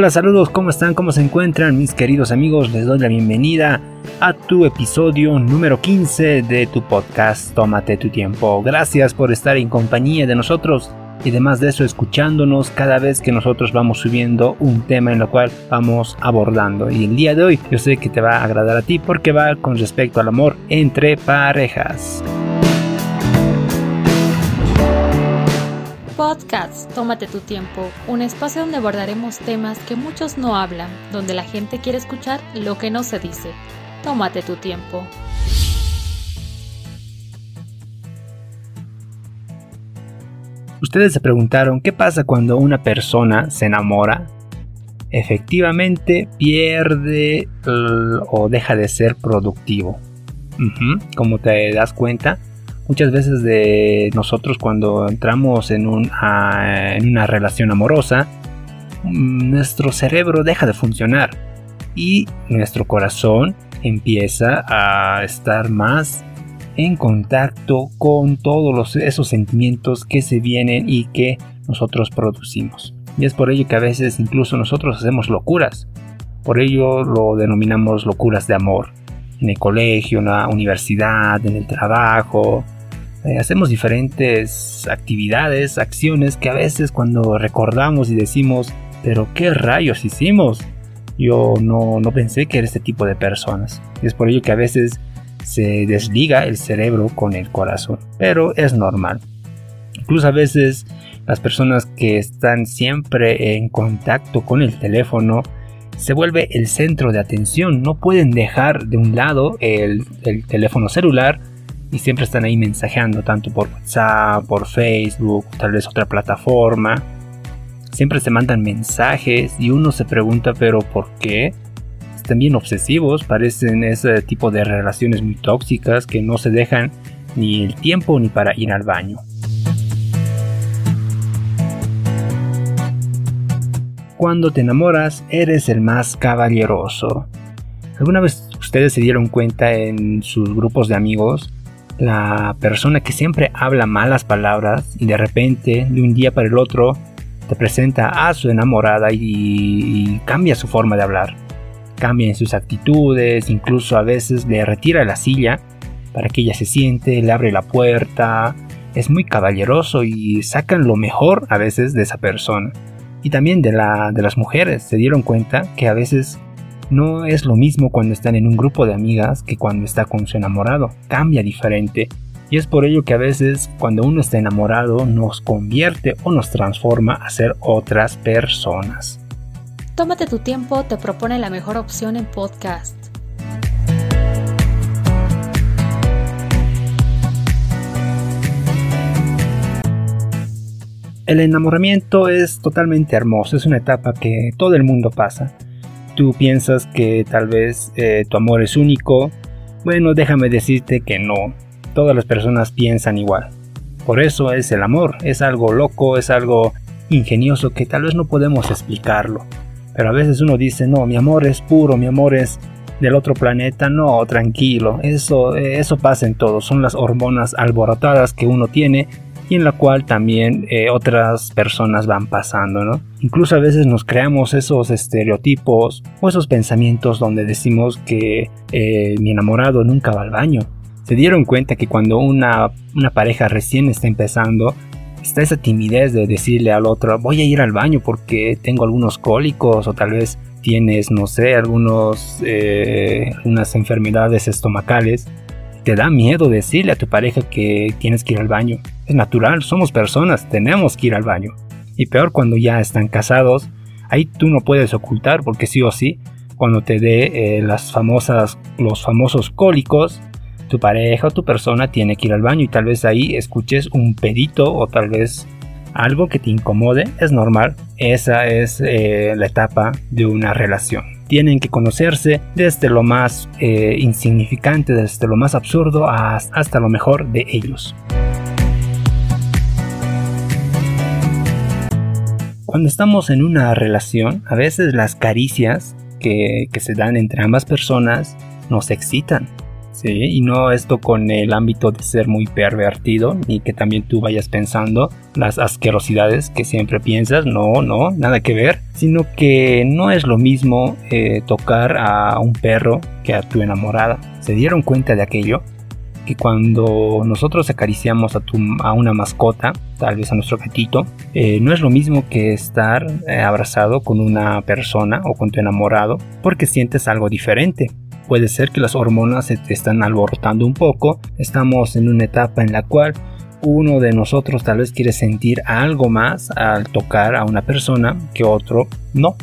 Hola, saludos, ¿cómo están? ¿Cómo se encuentran mis queridos amigos? Les doy la bienvenida a tu episodio número 15 de tu podcast Tómate tu tiempo. Gracias por estar en compañía de nosotros y además de eso escuchándonos cada vez que nosotros vamos subiendo un tema en lo cual vamos abordando. Y el día de hoy yo sé que te va a agradar a ti porque va con respecto al amor entre parejas. Podcast Tómate tu tiempo, un espacio donde abordaremos temas que muchos no hablan, donde la gente quiere escuchar lo que no se dice. Tómate tu tiempo. Ustedes se preguntaron qué pasa cuando una persona se enamora. Efectivamente pierde o deja de ser productivo. Como te das cuenta, muchas veces de nosotros cuando entramos en, un, en una relación amorosa, nuestro cerebro deja de funcionar y nuestro corazón empieza a estar más en contacto con todos esos sentimientos que se vienen y que nosotros producimos. Y es por ello que a veces incluso nosotros hacemos locuras. Por ello lo denominamos locuras de amor. En el colegio, en la universidad, en el trabajo, eh, hacemos diferentes actividades, acciones que a veces cuando recordamos y decimos, pero qué rayos hicimos, yo no, no pensé que era este tipo de personas. Es por ello que a veces se desliga el cerebro con el corazón, pero es normal. Incluso a veces las personas que están siempre en contacto con el teléfono se vuelve el centro de atención, no pueden dejar de un lado el, el teléfono celular y siempre están ahí mensajeando, tanto por WhatsApp, por Facebook, tal vez otra plataforma. Siempre se mandan mensajes y uno se pregunta, pero ¿por qué? Están bien obsesivos, parecen ese tipo de relaciones muy tóxicas que no se dejan ni el tiempo ni para ir al baño. Cuando te enamoras, eres el más caballeroso. ¿Alguna vez ustedes se dieron cuenta en sus grupos de amigos la persona que siempre habla malas palabras y de repente, de un día para el otro, te presenta a su enamorada y, cambia su forma de hablar. Cambia sus actitudes, incluso a veces le retira la silla para que ella se siente, le abre la puerta. Es muy caballeroso y sacan lo mejor a veces de esa persona. Y también de, la, de las mujeres se dieron cuenta que a veces no es lo mismo cuando están en un grupo de amigas que cuando está con su enamorado. Cambia diferente. Y es por ello que a veces cuando uno está enamorado nos convierte o nos transforma a ser otras personas. Tómate tu tiempo, te propone la mejor opción en podcast. El enamoramiento es totalmente hermoso, es una etapa que todo el mundo pasa tú piensas que tal vez eh, tu amor es único, bueno, déjame decirte que no. Todas las personas piensan igual. Por eso es el amor, es algo loco, es algo ingenioso que tal vez no podemos explicarlo. Pero a veces uno dice, no, mi amor es puro, mi amor es del otro planeta, no, tranquilo, eso, eso pasa en todo, son las hormonas alborotadas que uno tiene y en la cual también eh, otras personas van pasando, ¿no? Incluso a veces nos creamos esos estereotipos o esos pensamientos donde decimos que eh, mi enamorado nunca va al baño. Se dieron cuenta que cuando una, una pareja recién está empezando, está esa timidez de decirle al otro, voy a ir al baño porque tengo algunos cólicos o tal vez tienes, no sé, algunos, eh, enfermedades estomacales te da miedo decirle a tu pareja que tienes que ir al baño. Es natural, somos personas, tenemos que ir al baño. Y peor cuando ya están casados, ahí tú no puedes ocultar porque sí o sí, cuando te dé eh, las famosas, los famosos cólicos, tu pareja o tu persona tiene que ir al baño y tal vez ahí escuches un pedito o tal vez algo que te incomode, es normal. Esa es eh, la etapa de una relación tienen que conocerse desde lo más eh, insignificante, desde lo más absurdo hasta lo mejor de ellos. Cuando estamos en una relación, a veces las caricias que, que se dan entre ambas personas nos excitan. Y no esto con el ámbito de ser muy pervertido, ni que también tú vayas pensando las asquerosidades que siempre piensas, no, no, nada que ver, sino que no es lo mismo eh, tocar a un perro que a tu enamorada. ¿Se dieron cuenta de aquello? Que cuando nosotros acariciamos a, tu, a una mascota, tal vez a nuestro gatito, eh, no es lo mismo que estar eh, abrazado con una persona o con tu enamorado, porque sientes algo diferente puede ser que las hormonas se te están alborotando un poco. Estamos en una etapa en la cual uno de nosotros tal vez quiere sentir algo más al tocar a una persona que otro no.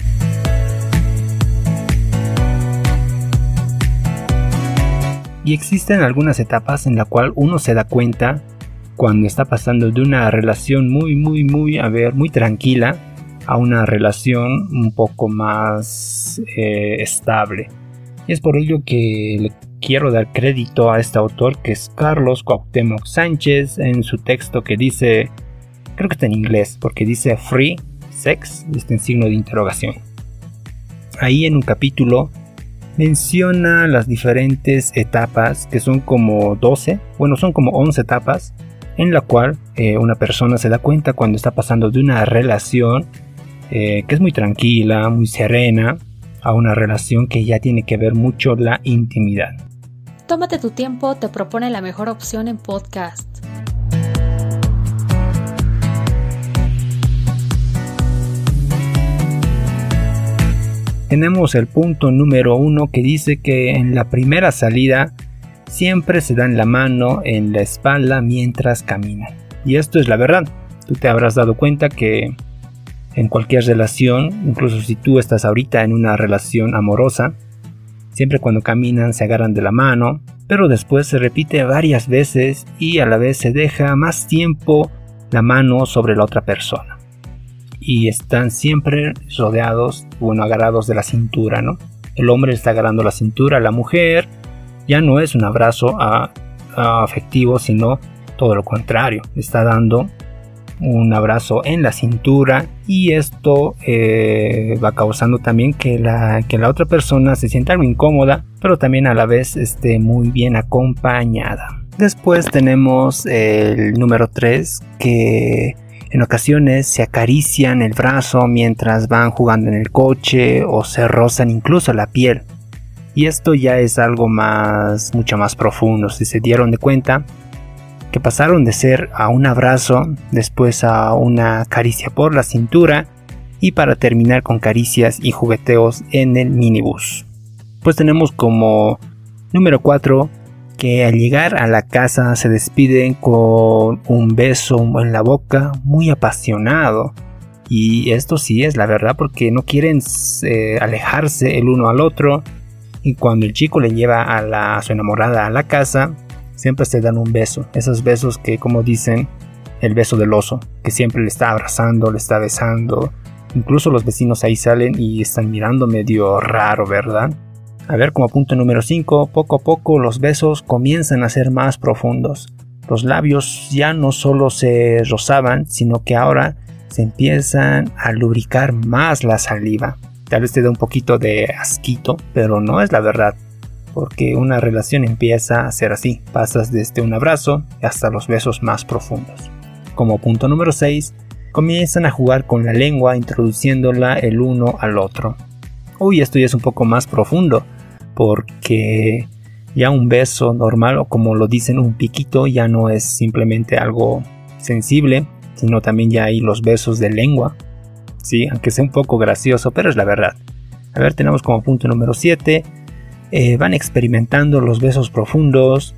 Y existen algunas etapas en la cual uno se da cuenta cuando está pasando de una relación muy, muy, muy, a ver, muy tranquila a una relación un poco más eh, estable. Y es por ello que le quiero dar crédito a este autor que es Carlos Cuauhtémoc Sánchez en su texto que dice, creo que está en inglés, porque dice Free Sex, está en signo de interrogación. Ahí en un capítulo menciona las diferentes etapas, que son como 12, bueno, son como 11 etapas, en la cual eh, una persona se da cuenta cuando está pasando de una relación eh, que es muy tranquila, muy serena, a una relación que ya tiene que ver mucho la intimidad. Tómate tu tiempo, te propone la mejor opción en podcast. Tenemos el punto número uno que dice que en la primera salida siempre se dan la mano en la espalda mientras caminan. Y esto es la verdad. Tú te habrás dado cuenta que en cualquier relación, incluso si tú estás ahorita en una relación amorosa, siempre cuando caminan se agarran de la mano, pero después se repite varias veces y a la vez se deja más tiempo la mano sobre la otra persona. Y están siempre rodeados, bueno, agarrados de la cintura, ¿no? El hombre está agarrando la cintura, la mujer ya no es un abrazo afectivo, sino todo lo contrario, está dando un abrazo en la cintura y esto eh, va causando también que la, que la otra persona se sienta algo incómoda pero también a la vez esté muy bien acompañada. Después tenemos el número 3 que en ocasiones se acarician el brazo mientras van jugando en el coche o se rozan incluso la piel. Y esto ya es algo más, mucho más profundo. Si se dieron de cuenta, que pasaron de ser a un abrazo, después a una caricia por la cintura y para terminar con caricias y jugueteos en el minibús. Pues tenemos como número 4 que al llegar a la casa se despiden con un beso en la boca muy apasionado. Y esto sí es la verdad porque no quieren eh, alejarse el uno al otro. Y cuando el chico le lleva a, su enamorada a la casa, siempre se dan un beso. Esos besos que, como dicen, el beso del oso, que siempre le está abrazando, le está besando. Incluso los vecinos ahí salen y están mirando medio raro, ¿verdad? A ver, como punto número 5, poco a poco los besos comienzan a ser más profundos. Los labios ya no solo se rozaban, sino que ahora se empiezan a lubricar más la saliva. Tal vez te da un poquito de asquito, pero no es la verdad porque una relación empieza a ser así, pasas desde un abrazo hasta los besos más profundos. Como punto número 6, comienzan a jugar con la lengua introduciéndola el uno al otro. Uy, esto ya es un poco más profundo, porque ya un beso normal o como lo dicen un piquito ya no es simplemente algo sensible, sino también ya hay los besos de lengua. Sí, aunque sea un poco gracioso, pero es la verdad. A ver, tenemos como punto número 7 eh, van experimentando los besos profundos,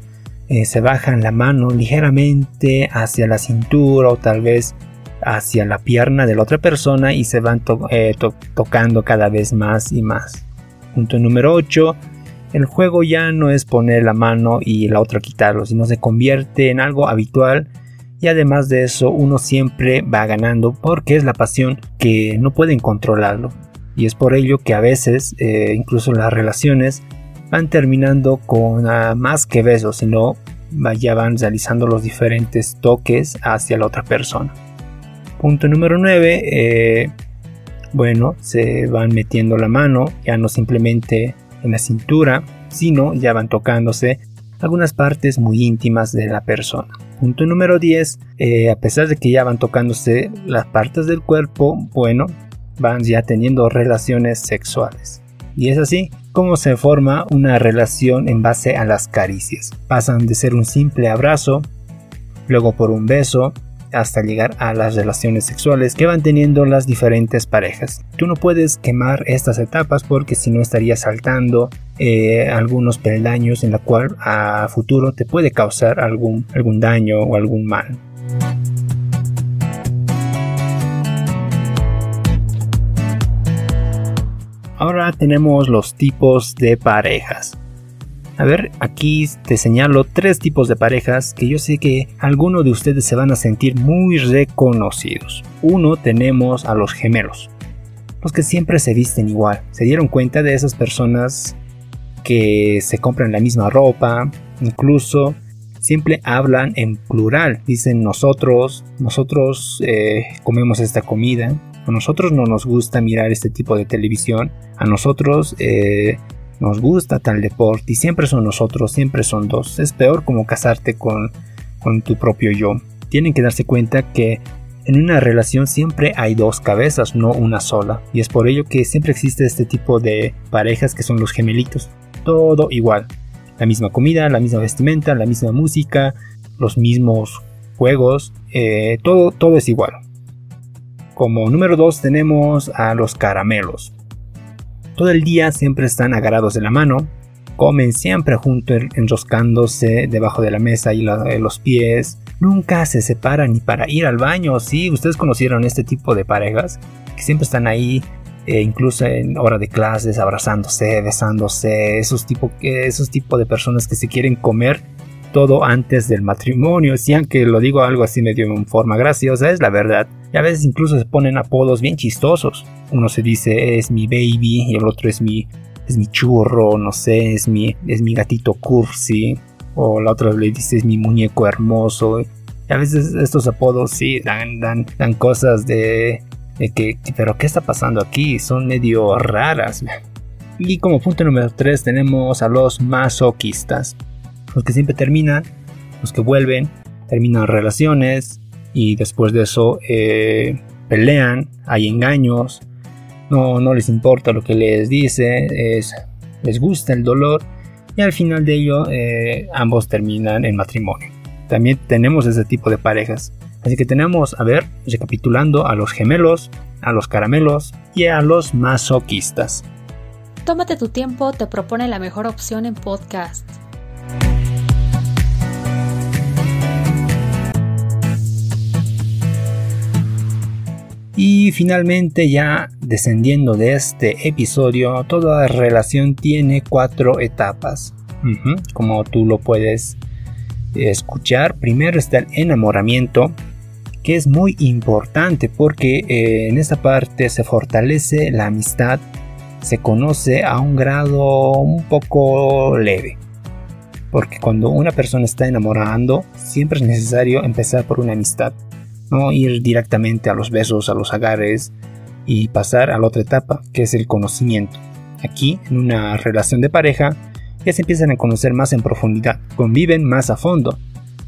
eh, se bajan la mano ligeramente hacia la cintura o tal vez hacia la pierna de la otra persona y se van eh, tocando cada vez más y más. Punto número 8. El juego ya no es poner la mano y la otra quitarlo, sino se convierte en algo habitual y además de eso uno siempre va ganando porque es la pasión que no pueden controlarlo. Y es por ello que a veces, incluso las relaciones, van terminando con más que besos, sino ya van realizando los diferentes toques hacia la otra persona. Punto número 9. Eh, bueno, se van metiendo la mano, ya no simplemente en la cintura, sino ya van tocándose algunas partes muy íntimas de la persona. Punto número 10, eh, a pesar de que ya van tocándose las partes del cuerpo, bueno, van ya teniendo relaciones sexuales. Y es así como se forma una relación en base a las caricias. Pasan de ser un simple abrazo, luego por un beso, hasta llegar a las relaciones sexuales que van teniendo las diferentes parejas. Tú no puedes quemar estas etapas porque si no estarías saltando eh, algunos peldaños en la cual a futuro te puede causar algún, algún daño o algún mal. Ahora tenemos los tipos de parejas. A ver, aquí te señalo tres tipos de parejas que yo sé que algunos de ustedes se van a sentir muy reconocidos. Uno tenemos a los gemelos, los que siempre se visten igual. ¿Se dieron cuenta de esas personas que se compran la misma ropa? Incluso siempre hablan en plural. Dicen nosotros, nosotros eh, comemos esta comida. A nosotros no nos gusta mirar este tipo de televisión. A nosotros eh, nos gusta tal deporte y siempre son nosotros, siempre son dos. Es peor como casarte con, con tu propio yo. Tienen que darse cuenta que en una relación siempre hay dos cabezas, no una sola. Y es por ello que siempre existe este tipo de parejas que son los gemelitos. Todo igual. La misma comida, la misma vestimenta, la misma música, los mismos juegos, eh, todo, todo es igual. Como número dos tenemos a los caramelos. Todo el día siempre están agarrados de la mano, comen siempre juntos enroscándose debajo de la mesa y los pies. Nunca se separan ni para ir al baño. Sí, ustedes conocieron este tipo de parejas que siempre están ahí, eh, incluso en hora de clases, abrazándose, besándose. Esos tipos esos tipo de personas que se quieren comer todo antes del matrimonio. Si aunque lo digo algo así medio en forma graciosa, es la verdad. Y a veces incluso se ponen apodos bien chistosos. Uno se dice es mi baby y el otro es mi, es mi churro, no sé, es mi, es mi gatito cursi. O la otra le dice es mi muñeco hermoso. Y a veces estos apodos sí dan, dan, dan cosas de, de que, pero ¿qué está pasando aquí? Son medio raras. Y como punto número 3 tenemos a los masoquistas. Los que siempre terminan, los que vuelven, terminan relaciones, y después de eso eh, pelean, hay engaños, no, no les importa lo que les dice, es, les gusta el dolor y al final de ello eh, ambos terminan en matrimonio. También tenemos ese tipo de parejas. Así que tenemos, a ver, recapitulando, a los gemelos, a los caramelos y a los masoquistas. Tómate tu tiempo, te propone la mejor opción en podcast. Y finalmente ya descendiendo de este episodio, toda relación tiene cuatro etapas. como tú lo puedes escuchar, primero está el enamoramiento, que es muy importante porque eh, en esta parte se fortalece la amistad, se conoce a un grado un poco leve. Porque cuando una persona está enamorando, siempre es necesario empezar por una amistad no ir directamente a los besos, a los agarres y pasar a la otra etapa, que es el conocimiento. Aquí, en una relación de pareja, ya se empiezan a conocer más en profundidad, conviven más a fondo.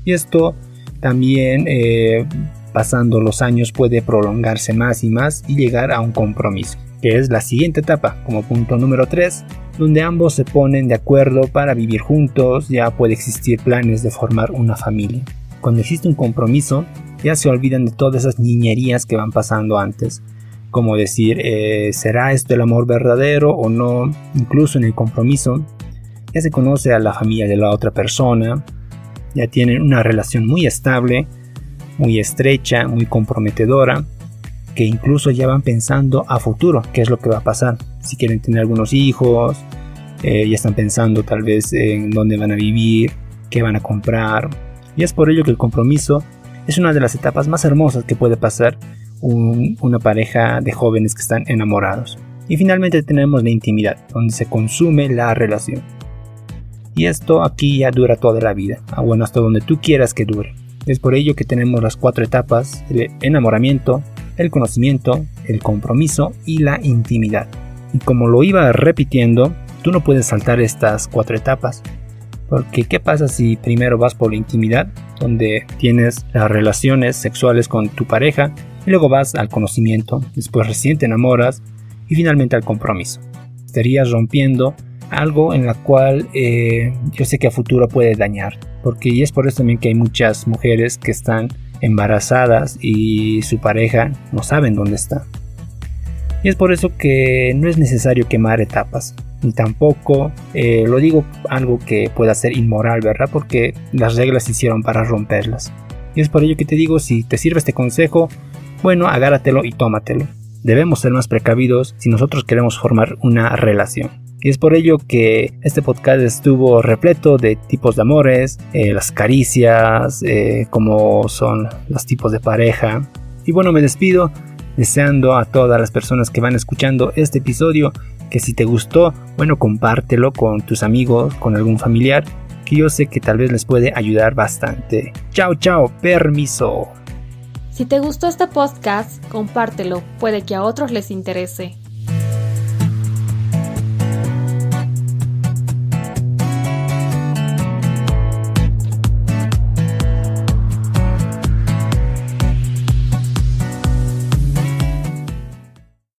Y esto también, eh, pasando los años, puede prolongarse más y más y llegar a un compromiso, que es la siguiente etapa, como punto número 3, donde ambos se ponen de acuerdo para vivir juntos, ya puede existir planes de formar una familia. Cuando existe un compromiso, ya se olvidan de todas esas niñerías que van pasando antes. Como decir, eh, ¿será esto el amor verdadero o no? Incluso en el compromiso, ya se conoce a la familia de la otra persona, ya tienen una relación muy estable, muy estrecha, muy comprometedora, que incluso ya van pensando a futuro qué es lo que va a pasar. Si quieren tener algunos hijos, eh, ya están pensando tal vez en dónde van a vivir, qué van a comprar. Y es por ello que el compromiso es una de las etapas más hermosas que puede pasar una pareja de jóvenes que están enamorados. Y finalmente tenemos la intimidad, donde se consume la relación. Y esto aquí ya dura toda la vida, ah, bueno, hasta donde tú quieras que dure. Es por ello que tenemos las cuatro etapas, el enamoramiento, el conocimiento, el compromiso y la intimidad. Y como lo iba repitiendo, tú no puedes saltar estas cuatro etapas, Porque ¿qué pasa si primero vas por la intimidad, donde tienes las relaciones sexuales con tu pareja, y luego vas al conocimiento, después recién te enamoras y finalmente al compromiso? Estarías rompiendo algo en la cual eh, yo sé que a futuro puede dañar. Porque y es por eso también que hay muchas mujeres que están embarazadas y su pareja no saben dónde está. Y es por eso que no es necesario quemar etapas. Ni tampoco eh, lo digo algo que pueda ser inmoral, ¿verdad? Porque las reglas se hicieron para romperlas. Y es por ello que te digo, si te sirve este consejo, bueno, agárratelo y tómatelo. Debemos ser más precavidos si nosotros queremos formar una relación. Y es por ello que este podcast estuvo repleto de tipos de amores, eh, las caricias, eh, como son los tipos de pareja. Y bueno, me despido deseando a todas las personas que van escuchando este episodio que si te gustó, bueno, compártelo con tus amigos, con algún familiar, que yo sé que tal vez les puede ayudar bastante. Chao, chao, permiso. Si te gustó este podcast, compártelo, puede que a otros les interese.